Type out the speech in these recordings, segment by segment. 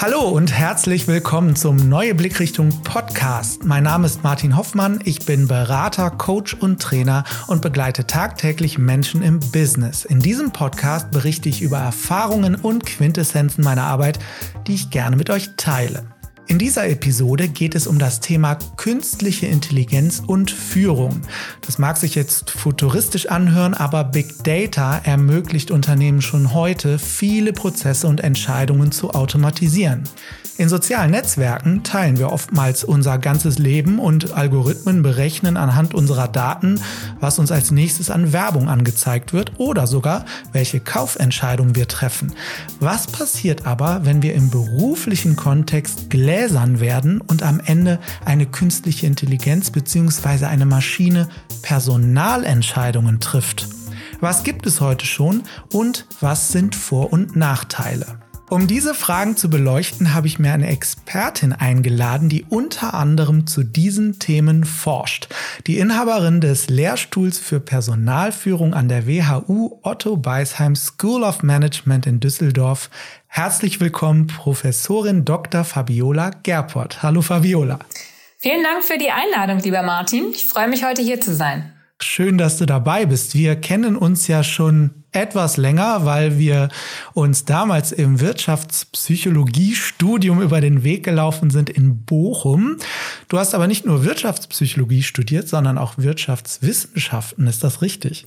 Hallo und herzlich willkommen zum Neue Blickrichtung Podcast. Mein Name ist Martin Hoffmann, ich bin Berater, Coach und Trainer und begleite tagtäglich Menschen im Business. In diesem Podcast berichte ich über Erfahrungen und Quintessenzen meiner Arbeit, die ich gerne mit euch teile. In dieser Episode geht es um das Thema künstliche Intelligenz und Führung. Das mag sich jetzt futuristisch anhören, aber Big Data ermöglicht Unternehmen schon heute, viele Prozesse und Entscheidungen zu automatisieren. In sozialen Netzwerken teilen wir oftmals unser ganzes Leben und Algorithmen berechnen anhand unserer Daten, was uns als nächstes an Werbung angezeigt wird oder sogar, welche Kaufentscheidungen wir treffen. Was passiert aber, wenn wir im beruflichen Kontext gläsern werden und am Ende eine künstliche Intelligenz bzw. eine Maschine Personalentscheidungen trifft? Was gibt es heute schon und was sind Vor- und Nachteile? Um diese Fragen zu beleuchten, habe ich mir eine Expertin eingeladen, die unter anderem zu diesen Themen forscht. Die Inhaberin des Lehrstuhls für Personalführung an der WHU Otto Beisheim School of Management in Düsseldorf. Herzlich willkommen, Professorin Dr. Fabiola Gerport. Hallo Fabiola. Vielen Dank für die Einladung, lieber Martin. Ich freue mich, heute hier zu sein. Schön, dass du dabei bist. Wir kennen uns ja schon etwas länger, weil wir uns damals im Wirtschaftspsychologiestudium über den Weg gelaufen sind in Bochum. Du hast aber nicht nur Wirtschaftspsychologie studiert, sondern auch Wirtschaftswissenschaften. Ist das richtig?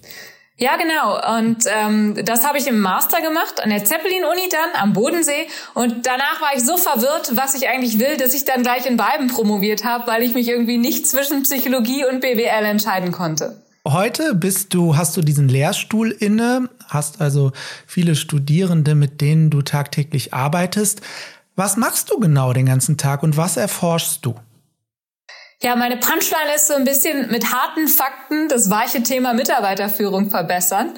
Ja, genau. Und ähm, das habe ich im Master gemacht an der Zeppelin-Uni dann am Bodensee. Und danach war ich so verwirrt, was ich eigentlich will, dass ich dann gleich in beiden promoviert habe, weil ich mich irgendwie nicht zwischen Psychologie und BWL entscheiden konnte. Heute bist du, hast du diesen Lehrstuhl inne, hast also viele Studierende, mit denen du tagtäglich arbeitest. Was machst du genau den ganzen Tag und was erforschst du? Ja, meine Punchline ist so ein bisschen mit harten Fakten das weiche Thema Mitarbeiterführung verbessern.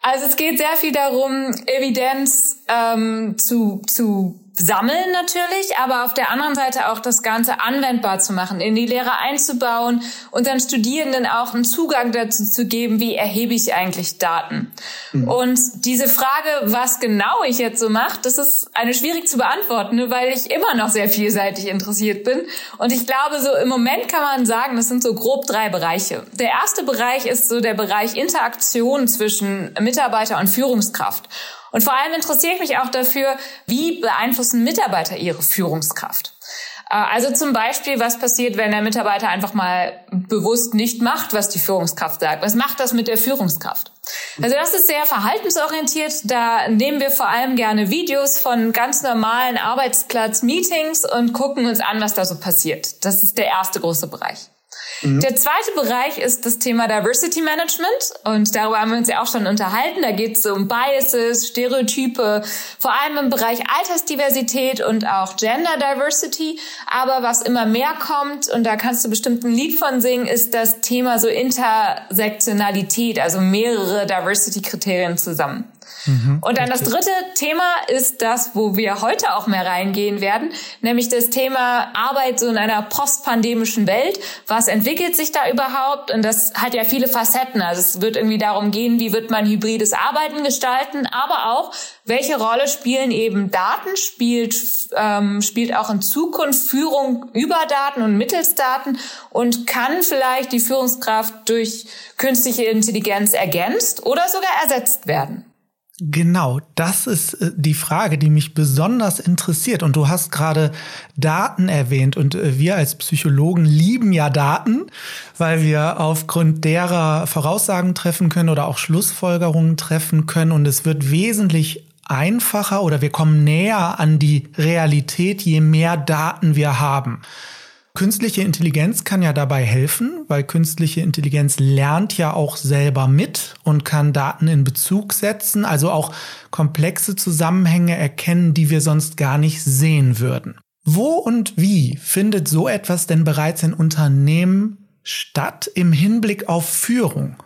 Also es geht sehr viel darum, Evidenz ähm, zu, zu sammeln natürlich, aber auf der anderen Seite auch das Ganze anwendbar zu machen, in die Lehre einzubauen und dann Studierenden auch einen Zugang dazu zu geben, wie erhebe ich eigentlich Daten. Mhm. Und diese Frage, was genau ich jetzt so mache, das ist eine schwierig zu beantworten, ne, weil ich immer noch sehr vielseitig interessiert bin. Und ich glaube, so im Moment kann man sagen, das sind so grob drei Bereiche. Der erste Bereich ist so der Bereich Interaktion zwischen Mitarbeiter und Führungskraft. Und vor allem interessiere ich mich auch dafür, wie beeinflussen Mitarbeiter ihre Führungskraft. Äh, also zum Beispiel, was passiert, wenn der Mitarbeiter einfach mal bewusst nicht macht, was die Führungskraft sagt? Was macht das mit der Führungskraft? Also das ist sehr verhaltensorientiert. Da nehmen wir vor allem gerne Videos von ganz normalen Arbeitsplatz-Meetings und gucken uns an, was da so passiert. Das ist der erste große Bereich. Mhm. Der zweite Bereich ist das Thema Diversity Management und darüber haben wir uns ja auch schon unterhalten. Da geht es um Biases, Stereotype, vor allem im Bereich Altersdiversität und auch Gender Diversity. Aber was immer mehr kommt, und da kannst du bestimmt ein Lied von singen, ist das Thema so Intersektionalität, also mehrere Diversity-Kriterien zusammen. Mhm, und dann das dritte Thema ist das, wo wir heute auch mehr reingehen werden, nämlich das Thema Arbeit so in einer postpandemischen Welt. Was entwickelt sich da überhaupt? Und das hat ja viele Facetten. Also es wird irgendwie darum gehen, wie wird man hybrides Arbeiten gestalten, aber auch, welche Rolle spielen eben Daten, spielt, ähm, spielt auch in Zukunft Führung über Daten und mittels Daten und kann vielleicht die Führungskraft durch künstliche Intelligenz ergänzt oder sogar ersetzt werden? Genau, das ist äh, die Frage, die mich besonders interessiert. Und du hast gerade Daten erwähnt. Und äh, wir als Psychologen lieben ja Daten, weil wir aufgrund derer Voraussagen treffen können oder auch Schlussfolgerungen treffen können. Und es wird wesentlich einfacher oder wir kommen näher an die Realität, je mehr Daten wir haben. Künstliche Intelligenz kann ja dabei helfen, weil künstliche Intelligenz lernt ja auch selber mit und kann Daten in Bezug setzen, also auch komplexe Zusammenhänge erkennen, die wir sonst gar nicht sehen würden. Wo und wie findet so etwas denn bereits in Unternehmen statt im Hinblick auf Führung?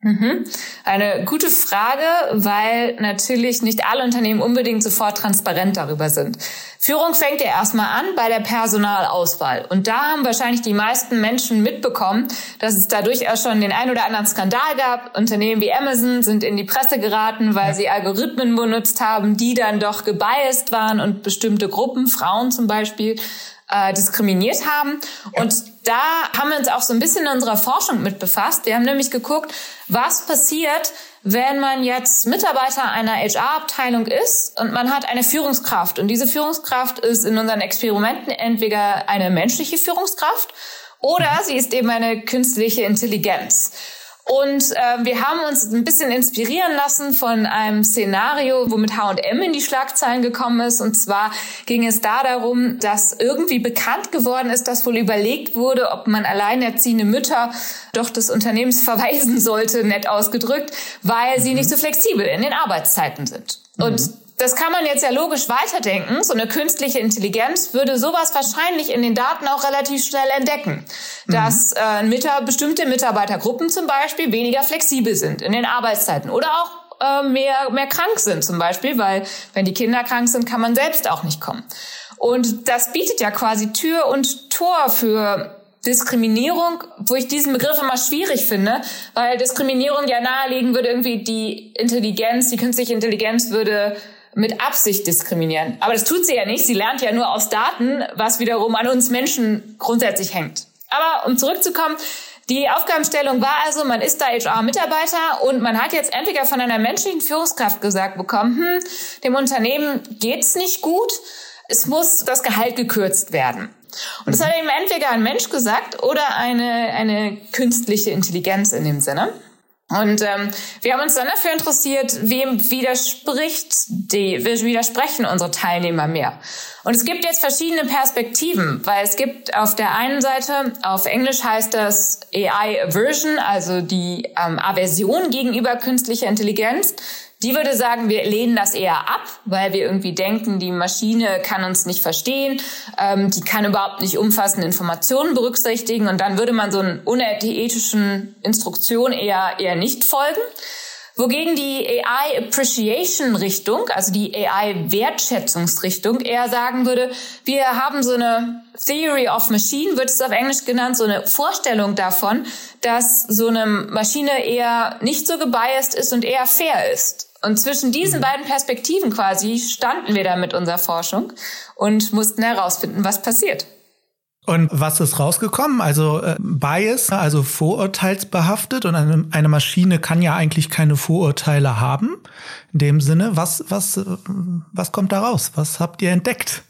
Mhm. Eine gute Frage, weil natürlich nicht alle Unternehmen unbedingt sofort transparent darüber sind. Führung fängt ja erstmal an bei der Personalauswahl. Und da haben wahrscheinlich die meisten Menschen mitbekommen, dass es da durchaus schon den ein oder anderen Skandal gab. Unternehmen wie Amazon sind in die Presse geraten, weil sie Algorithmen benutzt haben, die dann doch gebiased waren und bestimmte Gruppen, Frauen zum Beispiel, äh, diskriminiert haben. Und da haben wir uns auch so ein bisschen in unserer Forschung mit befasst. Wir haben nämlich geguckt, was passiert, wenn man jetzt Mitarbeiter einer HR-Abteilung ist und man hat eine Führungskraft. Und diese Führungskraft ist in unseren Experimenten entweder eine menschliche Führungskraft oder sie ist eben eine künstliche Intelligenz. Und äh, wir haben uns ein bisschen inspirieren lassen von einem Szenario, womit H&M in die Schlagzeilen gekommen ist. Und zwar ging es da darum, dass irgendwie bekannt geworden ist, dass wohl überlegt wurde, ob man alleinerziehende Mütter doch des Unternehmens verweisen sollte, nett ausgedrückt, weil sie nicht so flexibel in den Arbeitszeiten sind. Und mhm das kann man jetzt ja logisch weiterdenken. So eine künstliche Intelligenz würde sowas wahrscheinlich in den Daten auch relativ schnell entdecken, dass mhm. äh, bestimmte Mitarbeitergruppen zum Beispiel weniger flexibel sind in den Arbeitszeiten oder auch äh, mehr, mehr krank sind zum Beispiel, weil wenn die Kinder krank sind, kann man selbst auch nicht kommen. Und das bietet ja quasi Tür und Tor für Diskriminierung, wo ich diesen Begriff immer schwierig finde, weil Diskriminierung ja nahelegen würde, irgendwie die Intelligenz, die künstliche Intelligenz würde mit Absicht diskriminieren. Aber das tut sie ja nicht. Sie lernt ja nur aus Daten, was wiederum an uns Menschen grundsätzlich hängt. Aber um zurückzukommen, die Aufgabenstellung war also, man ist da HR-Mitarbeiter und man hat jetzt entweder von einer menschlichen Führungskraft gesagt bekommen, hm, dem Unternehmen geht's nicht gut, es muss das Gehalt gekürzt werden. Und das hat eben entweder ein Mensch gesagt oder eine, eine künstliche Intelligenz in dem Sinne. Und ähm, wir haben uns dann dafür interessiert, wem widerspricht die, widersprechen unsere Teilnehmer mehr. Und es gibt jetzt verschiedene Perspektiven, weil es gibt auf der einen Seite, auf Englisch heißt das AI Aversion, also die ähm, Aversion gegenüber künstlicher Intelligenz. Die würde sagen, wir lehnen das eher ab, weil wir irgendwie denken, die Maschine kann uns nicht verstehen, ähm, die kann überhaupt nicht umfassende Informationen berücksichtigen und dann würde man so einen unethischen Instruktion eher, eher nicht folgen. Wogegen die AI Appreciation Richtung, also die AI Wertschätzungsrichtung eher sagen würde, wir haben so eine Theory of Machine, wird es auf Englisch genannt, so eine Vorstellung davon, dass so eine Maschine eher nicht so gebiased ist und eher fair ist. Und zwischen diesen mhm. beiden Perspektiven quasi standen wir da mit unserer Forschung und mussten herausfinden, was passiert. Und was ist rausgekommen? Also äh, Bias, also vorurteilsbehaftet und eine, eine Maschine kann ja eigentlich keine Vorurteile haben. In dem Sinne, was, was, äh, was kommt da raus? Was habt ihr entdeckt?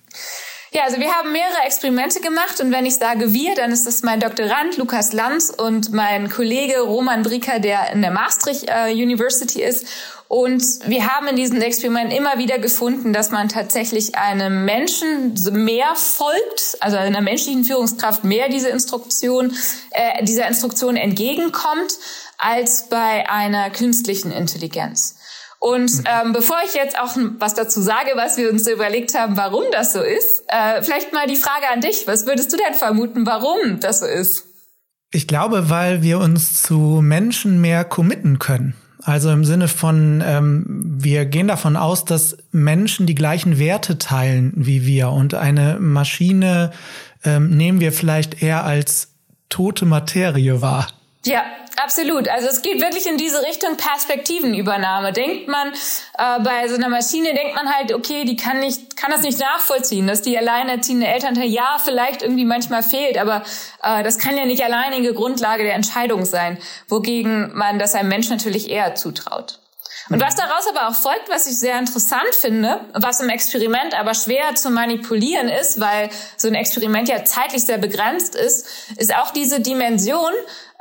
Ja, also wir haben mehrere Experimente gemacht und wenn ich sage wir, dann ist es mein Doktorand Lukas Lanz und mein Kollege Roman Brieker, der in der Maastricht äh, University ist. Und wir haben in diesen Experimenten immer wieder gefunden, dass man tatsächlich einem Menschen mehr folgt, also einer menschlichen Führungskraft mehr diese Instruktion, äh, dieser Instruktion entgegenkommt, als bei einer künstlichen Intelligenz. Und ähm, bevor ich jetzt auch was dazu sage, was wir uns überlegt haben, warum das so ist, äh, vielleicht mal die Frage an dich. Was würdest du denn vermuten, warum das so ist? Ich glaube, weil wir uns zu Menschen mehr committen können. Also im Sinne von, ähm, wir gehen davon aus, dass Menschen die gleichen Werte teilen wie wir und eine Maschine ähm, nehmen wir vielleicht eher als tote Materie wahr. Ja, absolut. Also es geht wirklich in diese Richtung Perspektivenübernahme. Denkt man äh, bei so einer Maschine, denkt man halt, okay, die kann nicht, kann das nicht nachvollziehen, dass die alleinerziehende Elternteil ja vielleicht irgendwie manchmal fehlt, aber äh, das kann ja nicht alleinige Grundlage der Entscheidung sein, wogegen man das einem Mensch natürlich eher zutraut. Und was daraus aber auch folgt, was ich sehr interessant finde, was im Experiment aber schwer zu manipulieren ist, weil so ein Experiment ja zeitlich sehr begrenzt ist, ist auch diese Dimension,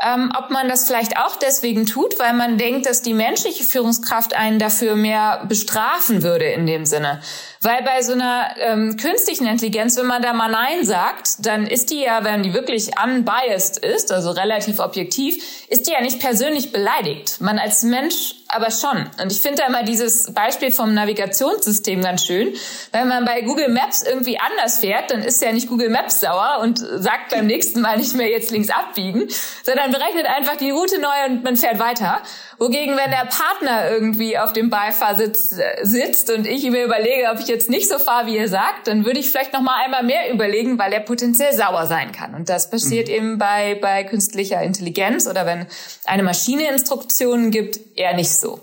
ähm, ob man das vielleicht auch deswegen tut, weil man denkt, dass die menschliche Führungskraft einen dafür mehr bestrafen würde in dem Sinne. Weil bei so einer ähm, künstlichen Intelligenz, wenn man da mal Nein sagt, dann ist die ja, wenn die wirklich unbiased ist, also relativ objektiv, ist die ja nicht persönlich beleidigt. Man als Mensch aber schon. Und ich finde da immer dieses Beispiel vom Navigationssystem ganz schön. Wenn man bei Google Maps irgendwie anders fährt, dann ist ja nicht Google Maps sauer und sagt beim nächsten Mal nicht mehr jetzt links abbiegen, sondern dann berechnet einfach die Route neu und man fährt weiter. Wogegen, wenn der Partner irgendwie auf dem Beifahrsitz äh, sitzt und ich mir überlege, ob ich jetzt nicht so fahre, wie er sagt, dann würde ich vielleicht noch mal einmal mehr überlegen, weil er potenziell sauer sein kann. Und das passiert mhm. eben bei, bei künstlicher Intelligenz oder wenn eine Maschine Instruktionen gibt, eher nicht so.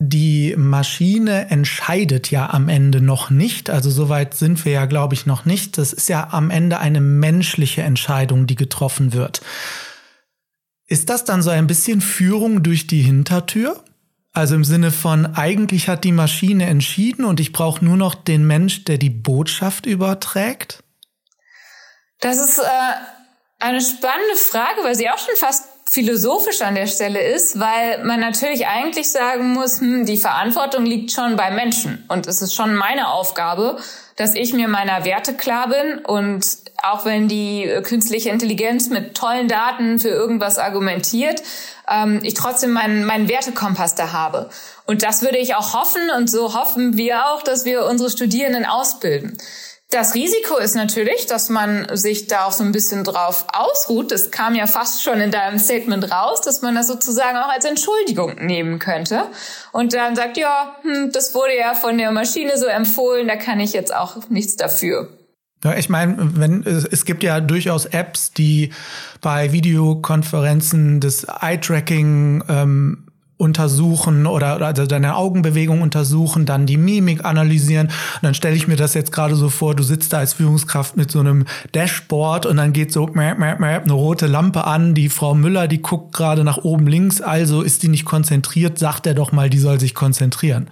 Die Maschine entscheidet ja am Ende noch nicht. Also soweit sind wir ja, glaube ich, noch nicht. Das ist ja am Ende eine menschliche Entscheidung, die getroffen wird. Ist das dann so ein bisschen Führung durch die Hintertür? Also im Sinne von, eigentlich hat die Maschine entschieden und ich brauche nur noch den Mensch, der die Botschaft überträgt? Das ist äh, eine spannende Frage, weil sie auch schon fast philosophisch an der Stelle ist, weil man natürlich eigentlich sagen muss, hm, die Verantwortung liegt schon bei Menschen und es ist schon meine Aufgabe, dass ich mir meiner Werte klar bin und auch wenn die künstliche Intelligenz mit tollen Daten für irgendwas argumentiert, ähm, ich trotzdem meinen, meinen Wertekompass da habe. Und das würde ich auch hoffen und so hoffen wir auch, dass wir unsere Studierenden ausbilden. Das Risiko ist natürlich, dass man sich da auch so ein bisschen drauf ausruht. Das kam ja fast schon in deinem Statement raus, dass man das sozusagen auch als Entschuldigung nehmen könnte und dann sagt, ja, hm, das wurde ja von der Maschine so empfohlen, da kann ich jetzt auch nichts dafür. Ja, ich meine, wenn es gibt ja durchaus Apps, die bei Videokonferenzen das Eye-Tracking ähm, untersuchen oder, also deine Augenbewegung untersuchen, dann die Mimik analysieren. Und dann stelle ich mir das jetzt gerade so vor, du sitzt da als Führungskraft mit so einem Dashboard und dann geht so mäh, mäh, mäh, eine rote Lampe an. Die Frau Müller, die guckt gerade nach oben links, also ist die nicht konzentriert, sagt er doch mal, die soll sich konzentrieren.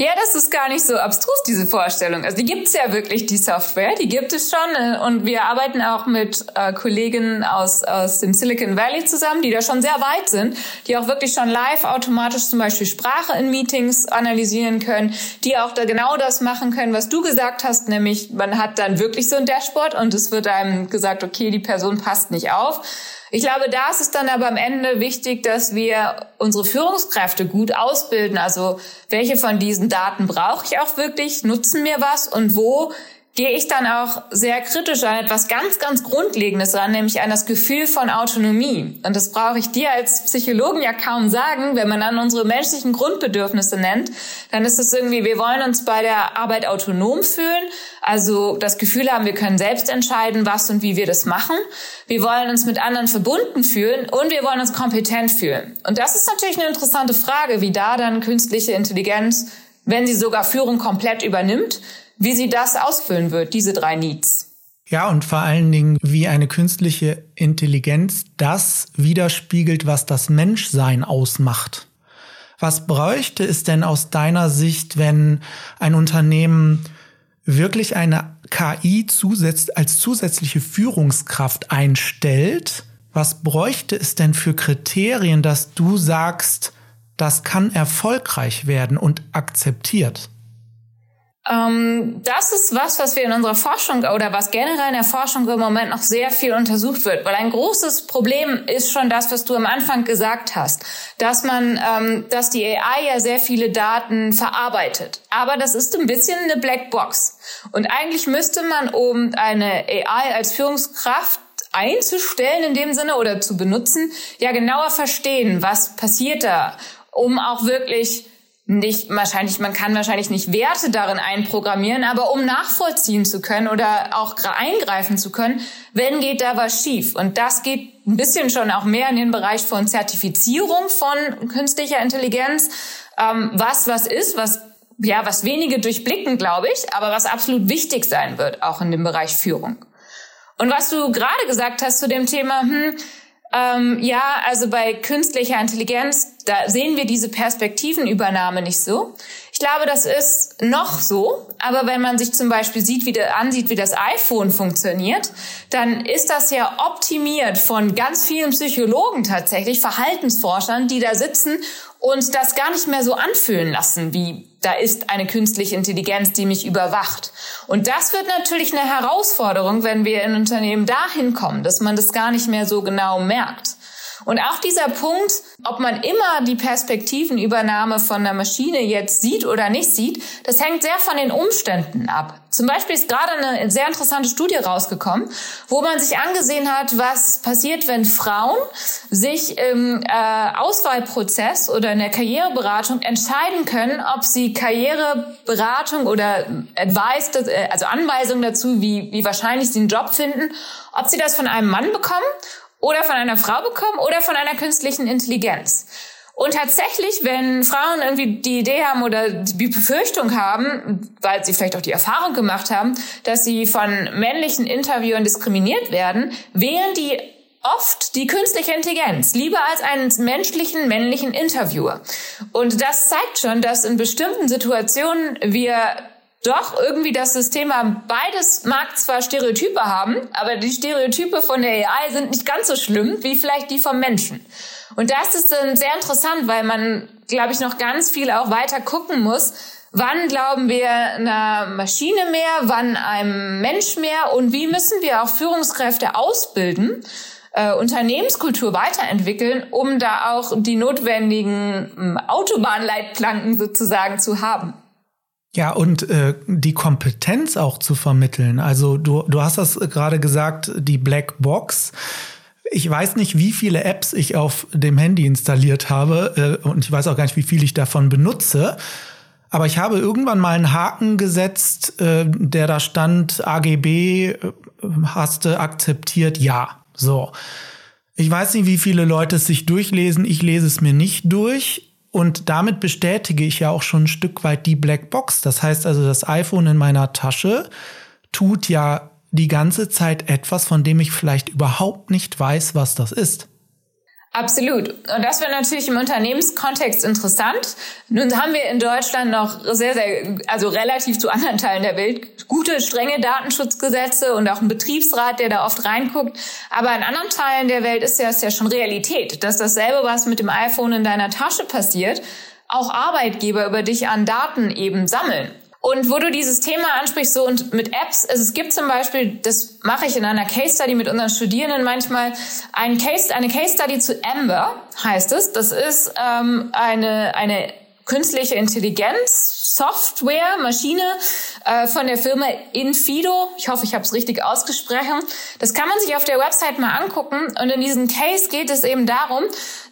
Ja, das ist gar nicht so abstrus, diese Vorstellung. Also die gibt's ja wirklich, die Software, die gibt es schon. Äh, und wir arbeiten auch mit äh, Kollegen aus, aus dem Silicon Valley zusammen, die da schon sehr weit sind, die auch wirklich schon live automatisch zum Beispiel Sprache in Meetings analysieren können, die auch da genau das machen können, was du gesagt hast, nämlich man hat dann wirklich so ein Dashboard und es wird einem gesagt, okay, die Person passt nicht auf ich glaube, da ist es dann aber am Ende wichtig, dass wir unsere Führungskräfte gut ausbilden. Also welche von diesen Daten brauche ich auch wirklich? Nutzen mir was? Und wo gehe ich dann auch sehr kritisch an etwas ganz, ganz Grundlegendes ran, nämlich an das Gefühl von Autonomie. Und das brauche ich dir als Psychologen ja kaum sagen. Wenn man dann unsere menschlichen Grundbedürfnisse nennt, dann ist es irgendwie, wir wollen uns bei der Arbeit autonom fühlen, also das Gefühl haben, wir können selbst entscheiden, was und wie wir das machen. Wir wollen uns mit anderen verbunden fühlen und wir wollen uns kompetent fühlen. Und das ist natürlich eine interessante Frage, wie da dann künstliche Intelligenz, wenn sie sogar Führung komplett übernimmt, wie sie das ausfüllen wird, diese drei Needs. Ja, und vor allen Dingen, wie eine künstliche Intelligenz das widerspiegelt, was das Menschsein ausmacht. Was bräuchte es denn aus deiner Sicht, wenn ein Unternehmen wirklich eine KI zusätz als zusätzliche Führungskraft einstellt? Was bräuchte es denn für Kriterien, dass du sagst, das kann erfolgreich werden und akzeptiert? Ähm, das ist was, was wir in unserer Forschung oder was generell in der Forschung im Moment noch sehr viel untersucht wird. Weil ein großes Problem ist schon das, was du am Anfang gesagt hast, dass man, ähm, dass die AI ja sehr viele Daten verarbeitet. Aber das ist ein bisschen eine Blackbox. Und eigentlich müsste man, um eine AI als Führungskraft einzustellen in dem Sinne oder zu benutzen, ja genauer verstehen, was passiert da, um auch wirklich nicht wahrscheinlich, man kann wahrscheinlich nicht Werte darin einprogrammieren, aber um nachvollziehen zu können oder auch eingreifen zu können, wenn geht da was schief. Und das geht ein bisschen schon auch mehr in den Bereich von Zertifizierung von künstlicher Intelligenz, ähm, was was ist, was ja, was wenige durchblicken, glaube ich, aber was absolut wichtig sein wird, auch in dem Bereich Führung. Und was du gerade gesagt hast zu dem Thema, hm, ähm, ja, also bei künstlicher Intelligenz, da sehen wir diese Perspektivenübernahme nicht so. Ich glaube, das ist noch so, aber wenn man sich zum Beispiel sieht, wie der, ansieht, wie das iPhone funktioniert, dann ist das ja optimiert von ganz vielen Psychologen tatsächlich, Verhaltensforschern, die da sitzen und das gar nicht mehr so anfühlen lassen, wie da ist eine künstliche Intelligenz, die mich überwacht. Und das wird natürlich eine Herausforderung, wenn wir in Unternehmen dahin kommen, dass man das gar nicht mehr so genau merkt. Und auch dieser Punkt, ob man immer die Perspektivenübernahme von der Maschine jetzt sieht oder nicht sieht, das hängt sehr von den Umständen ab. Zum Beispiel ist gerade eine sehr interessante Studie rausgekommen, wo man sich angesehen hat, was passiert, wenn Frauen sich im äh, Auswahlprozess oder in der Karriereberatung entscheiden können, ob sie Karriereberatung oder Advice, äh, also Anweisungen dazu, wie, wie wahrscheinlich sie einen Job finden, ob sie das von einem Mann bekommen oder von einer Frau bekommen oder von einer künstlichen Intelligenz. Und tatsächlich, wenn Frauen irgendwie die Idee haben oder die Befürchtung haben, weil sie vielleicht auch die Erfahrung gemacht haben, dass sie von männlichen Interviewern diskriminiert werden, wählen die oft die künstliche Intelligenz lieber als einen menschlichen männlichen Interviewer. Und das zeigt schon, dass in bestimmten Situationen wir doch irgendwie das System haben. Beides mag zwar Stereotype haben, aber die Stereotype von der AI sind nicht ganz so schlimm wie vielleicht die vom Menschen. Und das ist dann sehr interessant, weil man, glaube ich, noch ganz viel auch weiter gucken muss. Wann glauben wir einer Maschine mehr, wann einem Mensch mehr und wie müssen wir auch Führungskräfte ausbilden, äh, Unternehmenskultur weiterentwickeln, um da auch die notwendigen ähm, Autobahnleitplanken sozusagen zu haben. Ja, und äh, die Kompetenz auch zu vermitteln. Also du, du hast das gerade gesagt, die Black Box. Ich weiß nicht, wie viele Apps ich auf dem Handy installiert habe äh, und ich weiß auch gar nicht, wie viel ich davon benutze. Aber ich habe irgendwann mal einen Haken gesetzt, äh, der da stand, AGB äh, hast du akzeptiert, ja. So. Ich weiß nicht, wie viele Leute es sich durchlesen. Ich lese es mir nicht durch. Und damit bestätige ich ja auch schon ein Stück weit die Blackbox. Das heißt also, das iPhone in meiner Tasche tut ja die ganze Zeit etwas, von dem ich vielleicht überhaupt nicht weiß, was das ist. Absolut. Und das wäre natürlich im Unternehmenskontext interessant. Nun haben wir in Deutschland noch sehr, sehr, also relativ zu anderen Teilen der Welt, gute, strenge Datenschutzgesetze und auch einen Betriebsrat, der da oft reinguckt. Aber in anderen Teilen der Welt ist das ja schon Realität, dass dasselbe, was mit dem iPhone in deiner Tasche passiert, auch Arbeitgeber über dich an Daten eben sammeln. Und wo du dieses Thema ansprichst, so und mit Apps, also es gibt zum Beispiel, das mache ich in einer Case Study mit unseren Studierenden manchmal, ein Case, eine Case Study zu Amber heißt es. Das ist ähm, eine, eine künstliche Intelligenz, Software, Maschine äh, von der Firma Infido. Ich hoffe, ich habe es richtig ausgesprochen. Das kann man sich auf der Website mal angucken. Und in diesem Case geht es eben darum,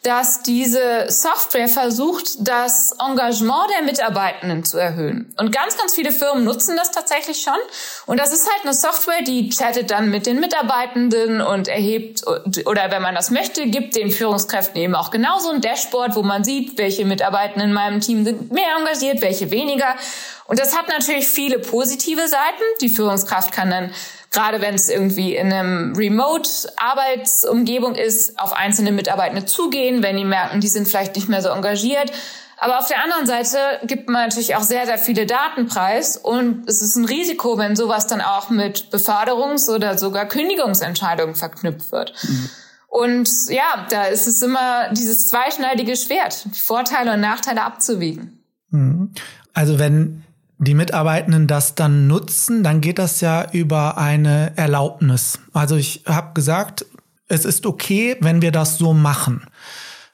dass diese Software versucht, das Engagement der Mitarbeitenden zu erhöhen. Und ganz, ganz viele Firmen nutzen das tatsächlich schon. Und das ist halt eine Software, die chattet dann mit den Mitarbeitenden und erhebt, oder wenn man das möchte, gibt den Führungskräften eben auch genauso ein Dashboard, wo man sieht, welche Mitarbeitenden in meinem Team sind mehr engagiert, welche weniger. Und das hat natürlich viele positive Seiten. Die Führungskraft kann dann gerade wenn es irgendwie in einem Remote-Arbeitsumgebung ist, auf einzelne Mitarbeitende zugehen, wenn die merken, die sind vielleicht nicht mehr so engagiert. Aber auf der anderen Seite gibt man natürlich auch sehr, sehr viele Daten preis und es ist ein Risiko, wenn sowas dann auch mit Beförderungs- oder sogar Kündigungsentscheidungen verknüpft wird. Mhm. Und ja, da ist es immer dieses zweischneidige Schwert, Vorteile und Nachteile abzuwiegen. Mhm. Also wenn die Mitarbeitenden das dann nutzen, dann geht das ja über eine Erlaubnis. Also ich habe gesagt, es ist okay, wenn wir das so machen.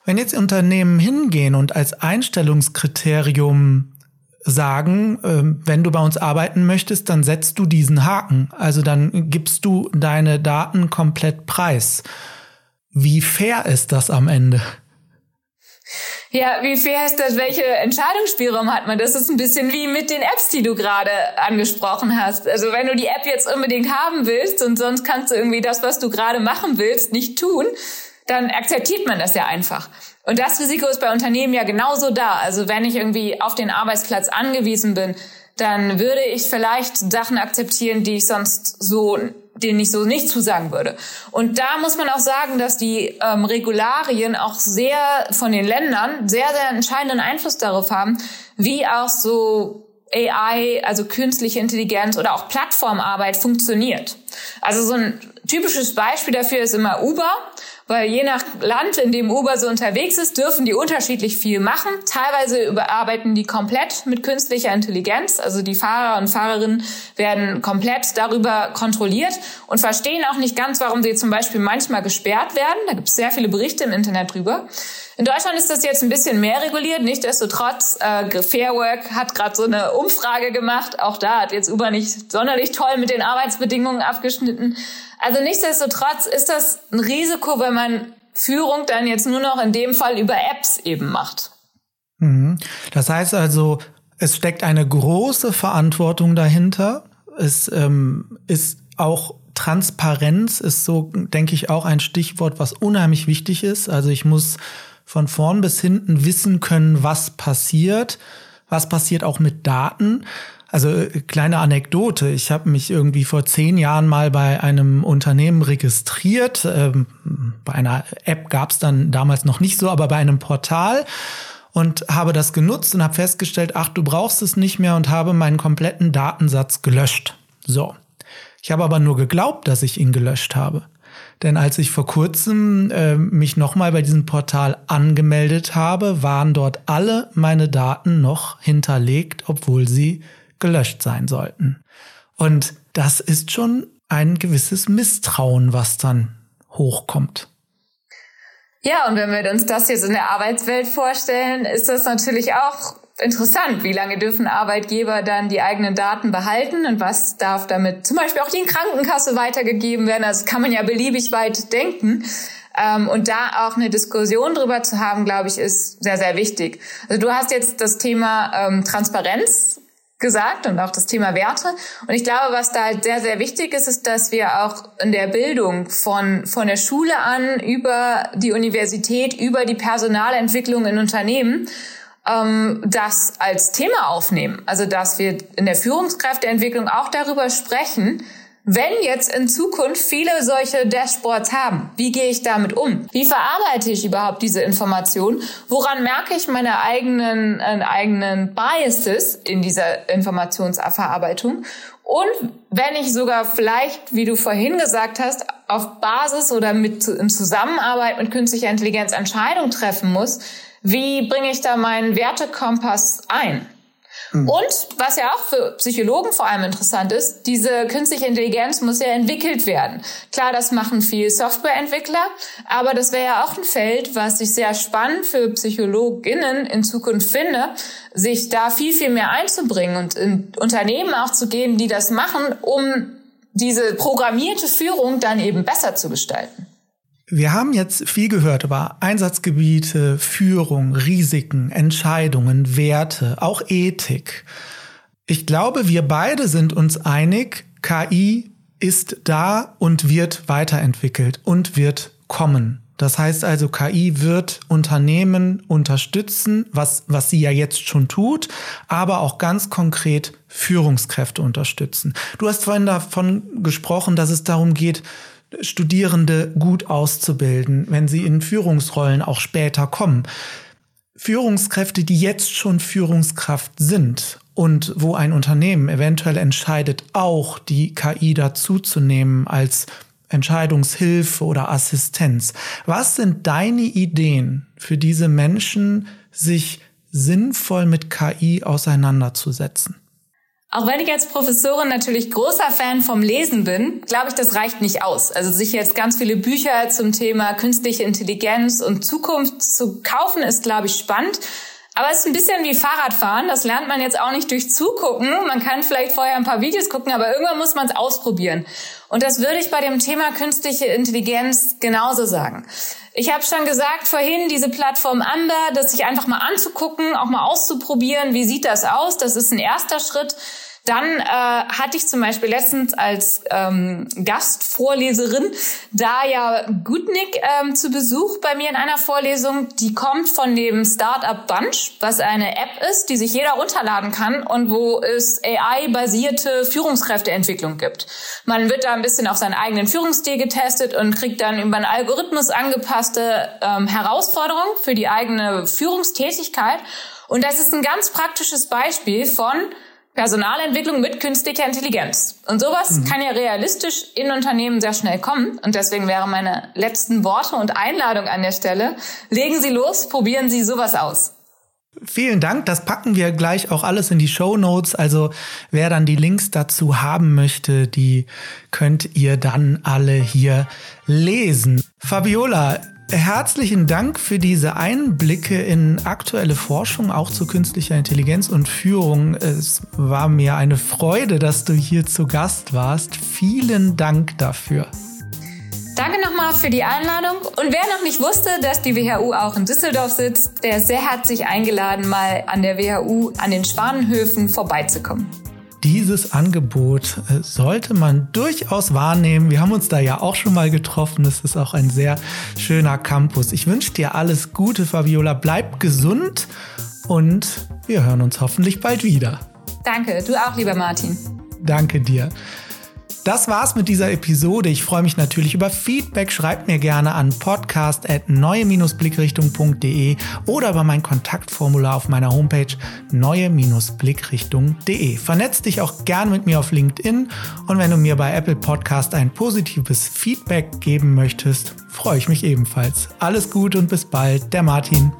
Wenn jetzt Unternehmen hingehen und als Einstellungskriterium sagen, ähm, wenn du bei uns arbeiten möchtest, dann setzt du diesen Haken. Also dann gibst du deine Daten komplett preis. Wie fair ist das am Ende? Ja, wie fair ist das? Welche Entscheidungsspielraum hat man? Das ist ein bisschen wie mit den Apps, die du gerade angesprochen hast. Also wenn du die App jetzt unbedingt haben willst und sonst kannst du irgendwie das, was du gerade machen willst, nicht tun, dann akzeptiert man das ja einfach. Und das Risiko ist bei Unternehmen ja genauso da. Also wenn ich irgendwie auf den Arbeitsplatz angewiesen bin, dann würde ich vielleicht Sachen akzeptieren, die ich sonst so denen ich so nicht zusagen würde. Und da muss man auch sagen, dass die ähm, Regularien auch sehr von den Ländern sehr, sehr entscheidenden Einfluss darauf haben, wie auch so AI, also künstliche Intelligenz oder auch Plattformarbeit funktioniert. Also so ein typisches Beispiel dafür ist immer Uber weil je nach Land, in dem Uber so unterwegs ist, dürfen die unterschiedlich viel machen. Teilweise überarbeiten die komplett mit künstlicher Intelligenz. Also die Fahrer und Fahrerinnen werden komplett darüber kontrolliert und verstehen auch nicht ganz, warum sie zum Beispiel manchmal gesperrt werden. Da gibt es sehr viele Berichte im Internet drüber. In Deutschland ist das jetzt ein bisschen mehr reguliert. Nichtsdestotrotz, äh, Fair Work hat gerade so eine Umfrage gemacht. Auch da hat jetzt Uber nicht sonderlich toll mit den Arbeitsbedingungen abgeschnitten. Also nichtsdestotrotz ist das ein Risiko, wenn man Führung dann jetzt nur noch in dem Fall über Apps eben macht. Mhm. Das heißt also, es steckt eine große Verantwortung dahinter. Es ähm, ist auch Transparenz ist so, denke ich, auch ein Stichwort, was unheimlich wichtig ist. Also ich muss von vorn bis hinten wissen können, was passiert, was passiert auch mit Daten. Also äh, kleine Anekdote, ich habe mich irgendwie vor zehn Jahren mal bei einem Unternehmen registriert. Ähm, bei einer App gab es dann damals noch nicht so, aber bei einem Portal und habe das genutzt und habe festgestellt, ach, du brauchst es nicht mehr und habe meinen kompletten Datensatz gelöscht. So. Ich habe aber nur geglaubt, dass ich ihn gelöscht habe. Denn als ich vor kurzem äh, mich nochmal bei diesem Portal angemeldet habe, waren dort alle meine Daten noch hinterlegt, obwohl sie gelöscht sein sollten. Und das ist schon ein gewisses Misstrauen, was dann hochkommt. Ja, und wenn wir uns das jetzt in der Arbeitswelt vorstellen, ist das natürlich auch interessant. Wie lange dürfen Arbeitgeber dann die eigenen Daten behalten und was darf damit zum Beispiel auch die Krankenkasse weitergegeben werden? Das kann man ja beliebig weit denken. Ähm, und da auch eine Diskussion drüber zu haben, glaube ich, ist sehr, sehr wichtig. Also du hast jetzt das Thema ähm, Transparenz gesagt und auch das Thema Werte. Und ich glaube, was da halt sehr, sehr wichtig ist, ist, dass wir auch in der Bildung von, von der Schule an über die Universität, über die Personalentwicklung in Unternehmen ähm, das als Thema aufnehmen. Also dass wir in der Führungskräfteentwicklung auch darüber sprechen, wenn jetzt in Zukunft viele solche Dashboards haben, wie gehe ich damit um? Wie verarbeite ich überhaupt diese Information? Woran merke ich meine eigenen, äh, eigenen Biases in dieser Informationsverarbeitung? Und wenn ich sogar vielleicht, wie du vorhin gesagt hast, auf Basis oder mit, in Zusammenarbeit mit künstlicher Intelligenz Entscheidungen treffen muss, wie bringe ich da meinen Wertekompass ein? Mhm. Und was ja auch für Psychologen vor allem interessant ist, diese künstliche Intelligenz muss ja entwickelt werden. Klar, das machen viel Softwareentwickler, aber das wäre ja auch ein Feld, was ich sehr spannend für Psychologinnen in Zukunft finde, sich da viel, viel mehr einzubringen und in Unternehmen auch zu gehen, die das machen, um diese programmierte Führung dann eben besser zu gestalten. Wir haben jetzt viel gehört über Einsatzgebiete, Führung, Risiken, Entscheidungen, Werte, auch Ethik. Ich glaube, wir beide sind uns einig, KI ist da und wird weiterentwickelt und wird kommen. Das heißt also, KI wird Unternehmen unterstützen, was, was sie ja jetzt schon tut, aber auch ganz konkret Führungskräfte unterstützen. Du hast vorhin davon gesprochen, dass es darum geht, Studierende gut auszubilden, wenn sie in Führungsrollen auch später kommen. Führungskräfte, die jetzt schon Führungskraft sind und wo ein Unternehmen eventuell entscheidet, auch die KI dazuzunehmen als Entscheidungshilfe oder Assistenz. Was sind deine Ideen für diese Menschen, sich sinnvoll mit KI auseinanderzusetzen? Auch wenn ich als Professorin natürlich großer Fan vom Lesen bin, glaube ich, das reicht nicht aus. Also sich jetzt ganz viele Bücher zum Thema künstliche Intelligenz und Zukunft zu kaufen, ist, glaube ich, spannend. Aber es ist ein bisschen wie Fahrradfahren. Das lernt man jetzt auch nicht durch Zugucken. Man kann vielleicht vorher ein paar Videos gucken, aber irgendwann muss man es ausprobieren. Und das würde ich bei dem Thema künstliche Intelligenz genauso sagen. Ich habe schon gesagt vorhin, diese Plattform Amber, das sich einfach mal anzugucken, auch mal auszuprobieren, wie sieht das aus, das ist ein erster Schritt. Dann äh, hatte ich zum Beispiel letztens als ähm, Gastvorleserin Daya Gutnick ähm, zu Besuch bei mir in einer Vorlesung. Die kommt von dem Startup Bunch, was eine App ist, die sich jeder runterladen kann und wo es AI-basierte Führungskräfteentwicklung gibt. Man wird da ein bisschen auf seinen eigenen Führungsstil getestet und kriegt dann über einen Algorithmus angepasste ähm, Herausforderungen für die eigene Führungstätigkeit. Und das ist ein ganz praktisches Beispiel von Personalentwicklung mit künstlicher Intelligenz. Und sowas mhm. kann ja realistisch in Unternehmen sehr schnell kommen. Und deswegen wären meine letzten Worte und Einladung an der Stelle. Legen Sie los, probieren Sie sowas aus. Vielen Dank. Das packen wir gleich auch alles in die Show Notes. Also wer dann die Links dazu haben möchte, die könnt ihr dann alle hier lesen. Fabiola, Herzlichen Dank für diese Einblicke in aktuelle Forschung, auch zu künstlicher Intelligenz und Führung. Es war mir eine Freude, dass du hier zu Gast warst. Vielen Dank dafür. Danke nochmal für die Einladung. Und wer noch nicht wusste, dass die WHU auch in Düsseldorf sitzt, der ist sehr herzlich eingeladen, mal an der WHU an den Spanenhöfen vorbeizukommen dieses Angebot äh, sollte man durchaus wahrnehmen. Wir haben uns da ja auch schon mal getroffen. Es ist auch ein sehr schöner Campus. Ich wünsche dir alles Gute, Fabiola. Bleib gesund und wir hören uns hoffentlich bald wieder. Danke, du auch, lieber Martin. Danke dir. Das war's mit dieser Episode. Ich freue mich natürlich über Feedback. Schreibt mir gerne an podcast.neue-blickrichtung.de oder über mein Kontaktformular auf meiner Homepage neue-blickrichtung.de. Vernetz dich auch gerne mit mir auf LinkedIn und wenn du mir bei Apple Podcast ein positives Feedback geben möchtest, freue ich mich ebenfalls. Alles Gute und bis bald, der Martin.